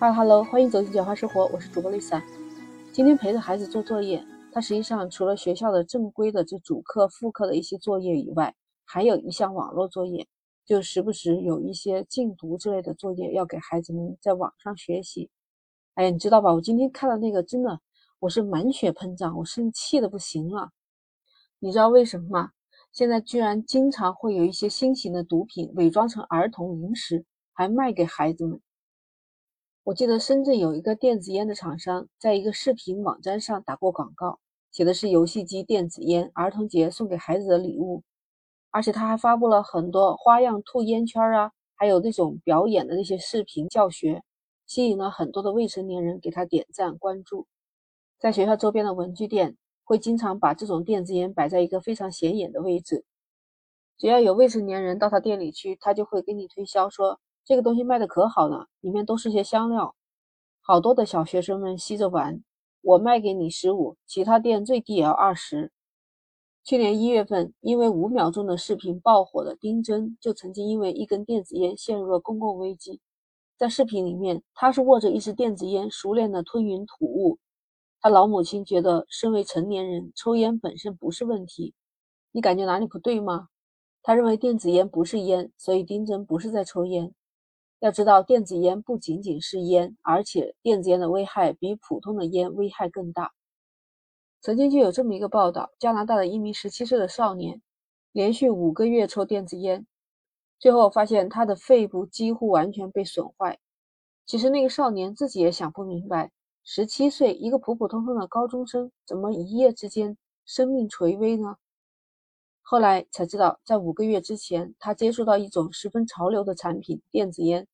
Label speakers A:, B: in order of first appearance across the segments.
A: 哈喽哈喽，欢迎走进简化生活，我是主播丽萨。今天陪着孩子做作业，他实际上除了学校的正规的这主课、副课的一些作业以外，还有一项网络作业，就时不时有一些禁毒之类的作业要给孩子们在网上学习。哎呀，你知道吧？我今天看了那个，真的我是满血喷张，我生气的不行了。你知道为什么吗？现在居然经常会有一些新型的毒品伪装成儿童零食，还卖给孩子们。我记得深圳有一个电子烟的厂商，在一个视频网站上打过广告，写的是游戏机、电子烟，儿童节送给孩子的礼物。而且他还发布了很多花样吐烟圈啊，还有那种表演的那些视频教学，吸引了很多的未成年人给他点赞关注。在学校周边的文具店，会经常把这种电子烟摆在一个非常显眼的位置，只要有未成年人到他店里去，他就会给你推销说。这个东西卖的可好了，里面都是些香料，好多的小学生们吸着玩。我卖给你十五，其他店最低也要二十。去年一月份，因为五秒钟的视频爆火的丁真，就曾经因为一根电子烟陷入了公共危机。在视频里面，他是握着一支电子烟，熟练的吞云吐雾。他老母亲觉得，身为成年人，抽烟本身不是问题。你感觉哪里不对吗？他认为电子烟不是烟，所以丁真不是在抽烟。要知道，电子烟不仅仅是烟，而且电子烟的危害比普通的烟危害更大。曾经就有这么一个报道：加拿大的一名十七岁的少年，连续五个月抽电子烟，最后发现他的肺部几乎完全被损坏。其实那个少年自己也想不明白，十七岁一个普普通通的高中生，怎么一夜之间生命垂危呢？后来才知道，在五个月之前，他接触到一种十分潮流的产品——电子烟。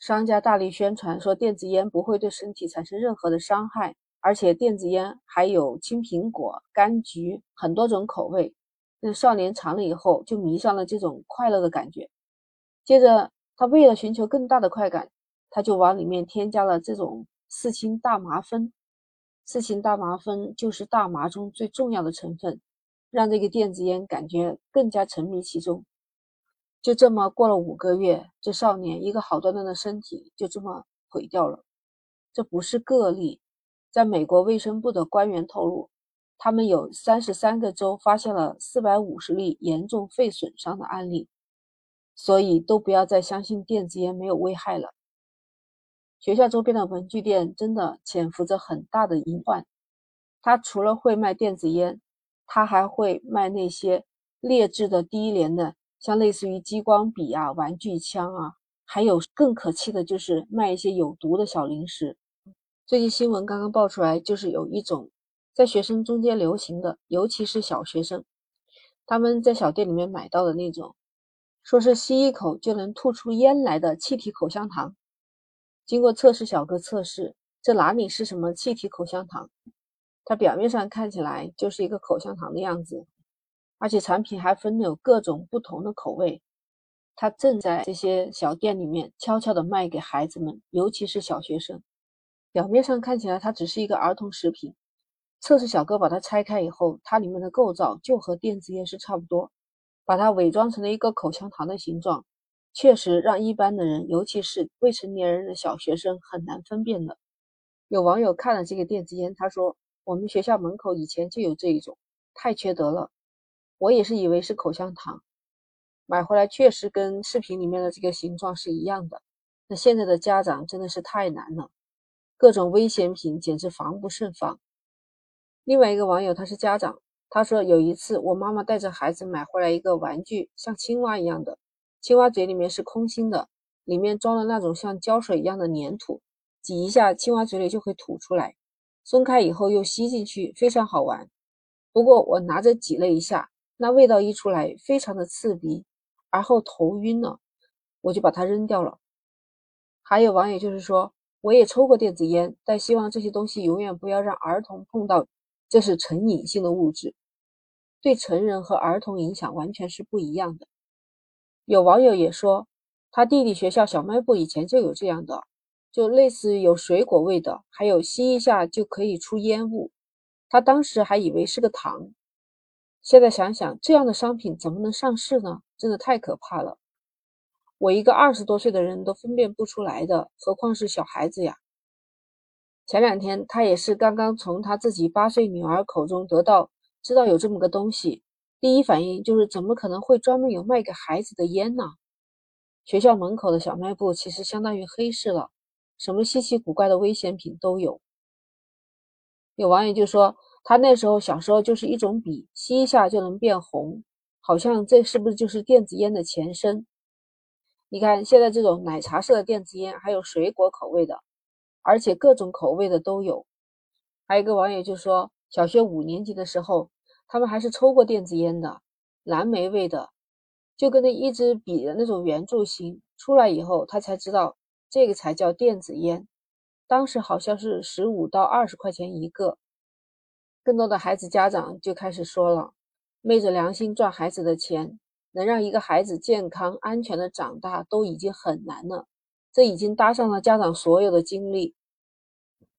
A: 商家大力宣传说，电子烟不会对身体产生任何的伤害，而且电子烟还有青苹果、柑橘很多种口味。那少年尝了以后，就迷上了这种快乐的感觉。接着，他为了寻求更大的快感，他就往里面添加了这种四氢大麻酚。四氢大麻酚就是大麻中最重要的成分。让这个电子烟感觉更加沉迷其中，就这么过了五个月，这少年一个好端端的身体就这么毁掉了。这不是个例，在美国卫生部的官员透露，他们有三十三个州发现了四百五十例严重肺损伤的案例，所以都不要再相信电子烟没有危害了。学校周边的文具店真的潜伏着很大的隐患，它除了会卖电子烟。他还会卖那些劣质的低廉的，像类似于激光笔啊、玩具枪啊，还有更可气的就是卖一些有毒的小零食。最近新闻刚刚爆出来，就是有一种在学生中间流行的，尤其是小学生，他们在小店里面买到的那种，说是吸一口就能吐出烟来的气体口香糖。经过测试小哥测试，这哪里是什么气体口香糖？它表面上看起来就是一个口香糖的样子，而且产品还分有各种不同的口味。它正在这些小店里面悄悄地卖给孩子们，尤其是小学生。表面上看起来它只是一个儿童食品，测试小哥把它拆开以后，它里面的构造就和电子烟是差不多，把它伪装成了一个口香糖的形状，确实让一般的人，尤其是未成年人的小学生很难分辨的。有网友看了这个电子烟，他说。我们学校门口以前就有这一种，太缺德了。我也是以为是口香糖，买回来确实跟视频里面的这个形状是一样的。那现在的家长真的是太难了，各种危险品简直防不胜防。另外一个网友他是家长，他说有一次我妈妈带着孩子买回来一个玩具，像青蛙一样的，青蛙嘴里面是空心的，里面装了那种像胶水一样的粘土，挤一下青蛙嘴里就会吐出来。松开以后又吸进去，非常好玩。不过我拿着挤了一下，那味道一出来，非常的刺鼻，而后头晕了，我就把它扔掉了。还有网友就是说，我也抽过电子烟，但希望这些东西永远不要让儿童碰到，这是成瘾性的物质，对成人和儿童影响完全是不一样的。有网友也说，他弟弟学校小卖部以前就有这样的。就类似有水果味的，还有吸一下就可以出烟雾。他当时还以为是个糖，现在想想，这样的商品怎么能上市呢？真的太可怕了。我一个二十多岁的人都分辨不出来的，何况是小孩子呀？前两天他也是刚刚从他自己八岁女儿口中得到知道有这么个东西，第一反应就是怎么可能会专门有卖给孩子的烟呢？学校门口的小卖部其实相当于黑市了，什么稀奇古怪的危险品都有。有网友就说，他那时候小时候就是一种笔，吸一下就能变红，好像这是不是就是电子烟的前身？你看现在这种奶茶色的电子烟，还有水果口味的。而且各种口味的都有，还有一个网友就说，小学五年级的时候，他们还是抽过电子烟的，蓝莓味的，就跟那一支笔的那种圆柱形。出来以后，他才知道这个才叫电子烟。当时好像是十五到二十块钱一个。更多的孩子家长就开始说了，昧着良心赚孩子的钱，能让一个孩子健康安全的长大都已经很难了。这已经搭上了家长所有的精力，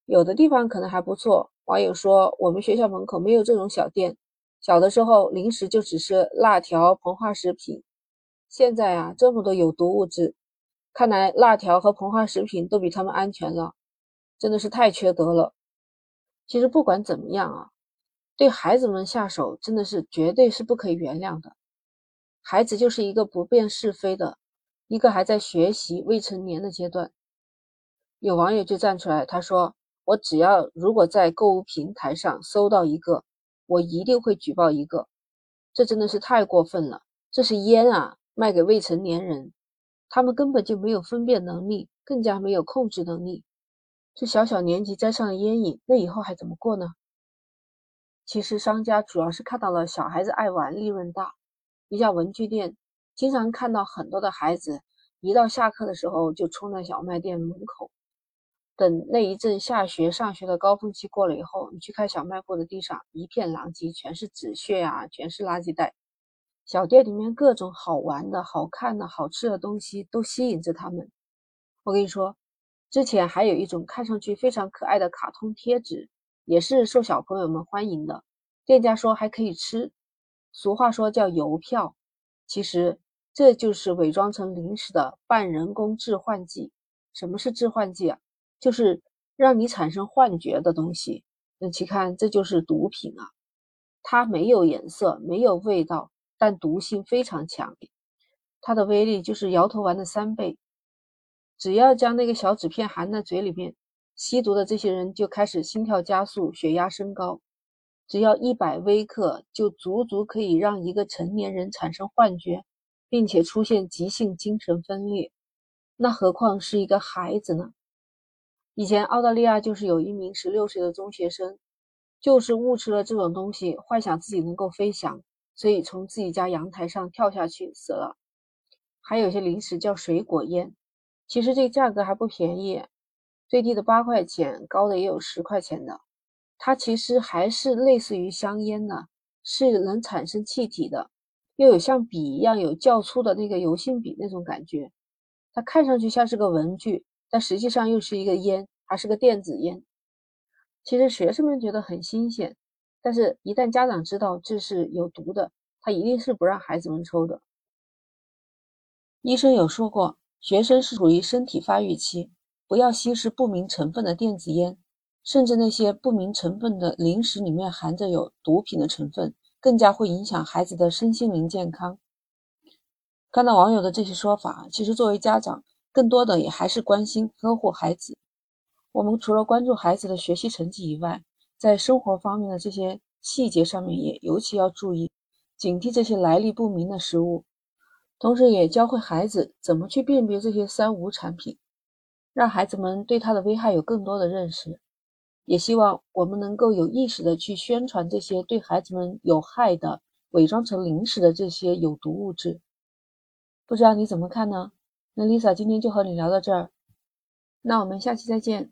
A: 有的地方可能还不错。网友说，我们学校门口没有这种小店，小的时候零食就只是辣条、膨化食品。现在啊，这么多有毒物质，看来辣条和膨化食品都比他们安全了，真的是太缺德了。其实不管怎么样啊，对孩子们下手真的是绝对是不可以原谅的。孩子就是一个不辨是非的。一个还在学习未成年的阶段，有网友就站出来，他说：“我只要如果在购物平台上搜到一个，我一定会举报一个。这真的是太过分了！这是烟啊，卖给未成年人，他们根本就没有分辨能力，更加没有控制能力。这小小年纪沾上了烟瘾，那以后还怎么过呢？”其实商家主要是看到了小孩子爱玩，利润大，一家文具店。经常看到很多的孩子，一到下课的时候就冲在小卖店门口。等那一阵下学上学的高峰期过了以后，你去看小卖部的地上一片狼藉，全是纸屑啊，全是垃圾袋。小店里面各种好玩的、好看的、好吃的东西都吸引着他们。我跟你说，之前还有一种看上去非常可爱的卡通贴纸，也是受小朋友们欢迎的。店家说还可以吃，俗话说叫邮票，其实。这就是伪装成零食的半人工致幻剂。什么是致幻剂啊？就是让你产生幻觉的东西。那请看，这就是毒品啊！它没有颜色，没有味道，但毒性非常强。它的威力就是摇头丸的三倍。只要将那个小纸片含在嘴里面，吸毒的这些人就开始心跳加速、血压升高。只要一百微克，就足足可以让一个成年人产生幻觉。并且出现急性精神分裂，那何况是一个孩子呢？以前澳大利亚就是有一名十六岁的中学生，就是误吃了这种东西，幻想自己能够飞翔，所以从自己家阳台上跳下去死了。还有些零食叫水果烟，其实这个价格还不便宜，最低的八块钱，高的也有十块钱的。它其实还是类似于香烟的，是能产生气体的。又有像笔一样有较粗的那个油性笔那种感觉，它看上去像是个文具，但实际上又是一个烟，还是个电子烟。其实学生们觉得很新鲜，但是一旦家长知道这是有毒的，他一定是不让孩子们抽的。医生有说过，学生是处于身体发育期，不要吸食不明成分的电子烟，甚至那些不明成分的零食里面含着有毒品的成分。更加会影响孩子的身心灵健康。看到网友的这些说法，其实作为家长，更多的也还是关心呵护孩子。我们除了关注孩子的学习成绩以外，在生活方面的这些细节上面也尤其要注意，警惕这些来历不明的食物，同时也教会孩子怎么去辨别这些三无产品，让孩子们对它的危害有更多的认识。也希望我们能够有意识的去宣传这些对孩子们有害的、伪装成零食的这些有毒物质。不知道你怎么看呢？那 Lisa 今天就和你聊到这儿，那我们下期再见。